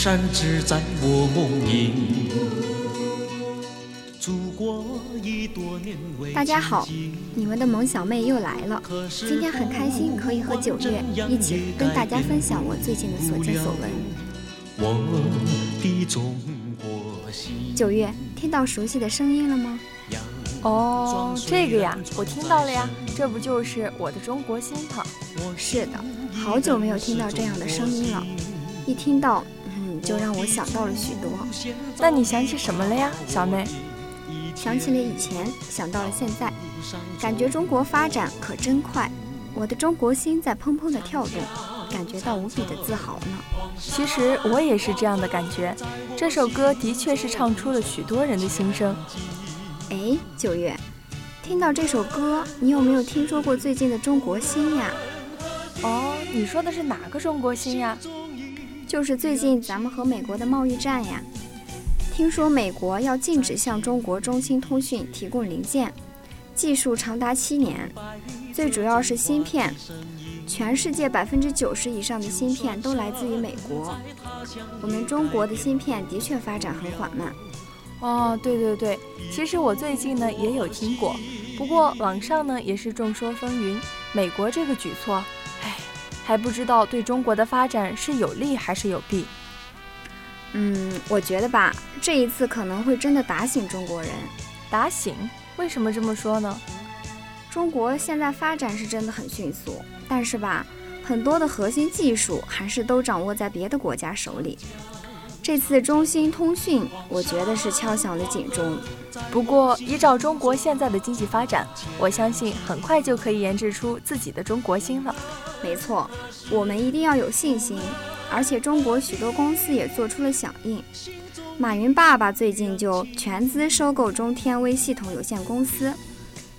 山只在我梦萦。祖国已多年未大家好亲近你们的萌小妹又来了。今天很开心可以和九月一起跟大家分享我最近的所见所闻。我的中国心。九月，听到熟悉的声音了吗？哦，这个呀，我听到了呀，这不就是我的中国心吗？是的，好久没有听到这样的声音了，一听到，嗯，就让我想到了许多，那你想起什么了呀，小妹？想起了以前，想到了现在，感觉中国发展可真快，我的中国心在砰砰的跳动，感觉到无比的自豪呢。其实我也是这样的感觉，这首歌的确是唱出了许多人的心声。哎，九月，听到这首歌，你有没有听说过最近的中国心呀？哦，你说的是哪个中国心呀？就是最近咱们和美国的贸易战呀。听说美国要禁止向中国中兴通讯提供零件，技术长达七年，最主要是芯片，全世界百分之九十以上的芯片都来自于美国。我们中国的芯片的确发展很缓慢。哦，对对对，其实我最近呢也有听过，不过网上呢也是众说纷纭。美国这个举措，唉，还不知道对中国的发展是有利还是有弊。嗯，我觉得吧，这一次可能会真的打醒中国人。打醒？为什么这么说呢？中国现在发展是真的很迅速，但是吧，很多的核心技术还是都掌握在别的国家手里。这次中兴通讯，我觉得是敲响了警钟。不过，依照中国现在的经济发展，我相信很快就可以研制出自己的中国芯了。没错，我们一定要有信心。而且，中国许多公司也做出了响应。马云爸爸最近就全资收购中天微系统有限公司，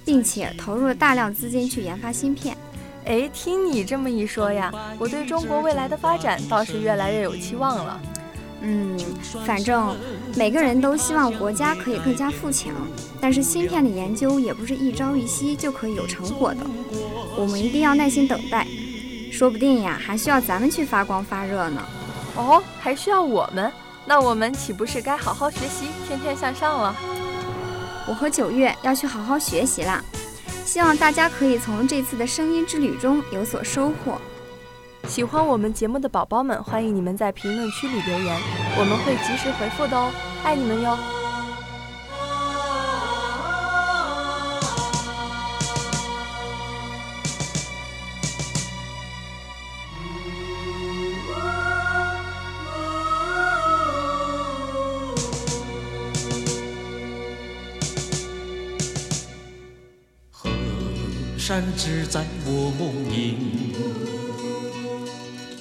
并且投入了大量资金去研发芯片。哎，听你这么一说呀，我对中国未来的发展倒是越来越有期望了。嗯，反正每个人都希望国家可以更加富强，但是芯片的研究也不是一朝一夕就可以有成果的，我们一定要耐心等待，说不定呀还需要咱们去发光发热呢。哦，还需要我们？那我们岂不是该好好学习，天天向上了？我和九月要去好好学习啦，希望大家可以从这次的声音之旅中有所收获。喜欢我们节目的宝宝们，欢迎你们在评论区里留言，我们会及时回复的哦，爱你们哟！河山只在我梦萦。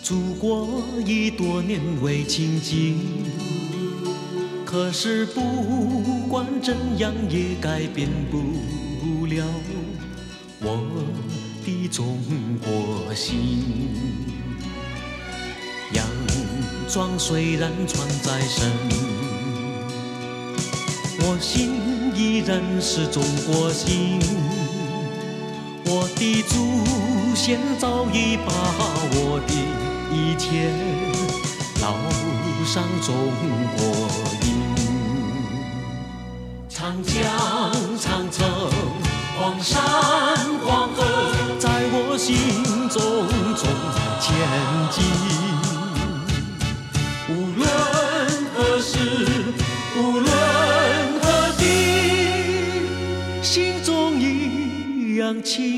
祖国已多年未亲近，可是不管怎样也改变不了我的中国心。洋装虽然穿在身，我心依然是中国心。我的祖先早已把我的一切烙上中国印。长江、长城、黄山、黄河，在我心中中前进。无论何时，无论何地，心中一样亲。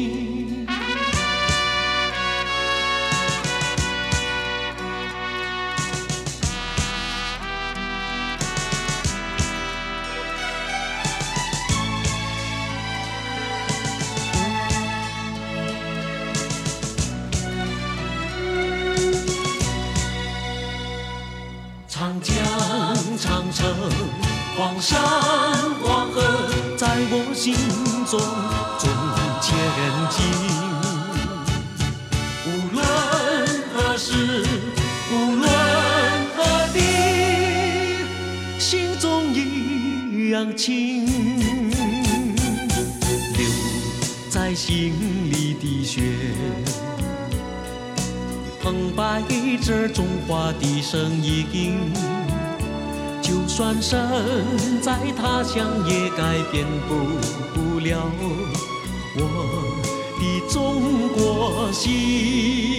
山、黄河，在我心中中前进。无论何时，无论何地，心中一样情。留在心里的血，澎湃着中华的声音。就算身在他乡，也改变不了我的中国心。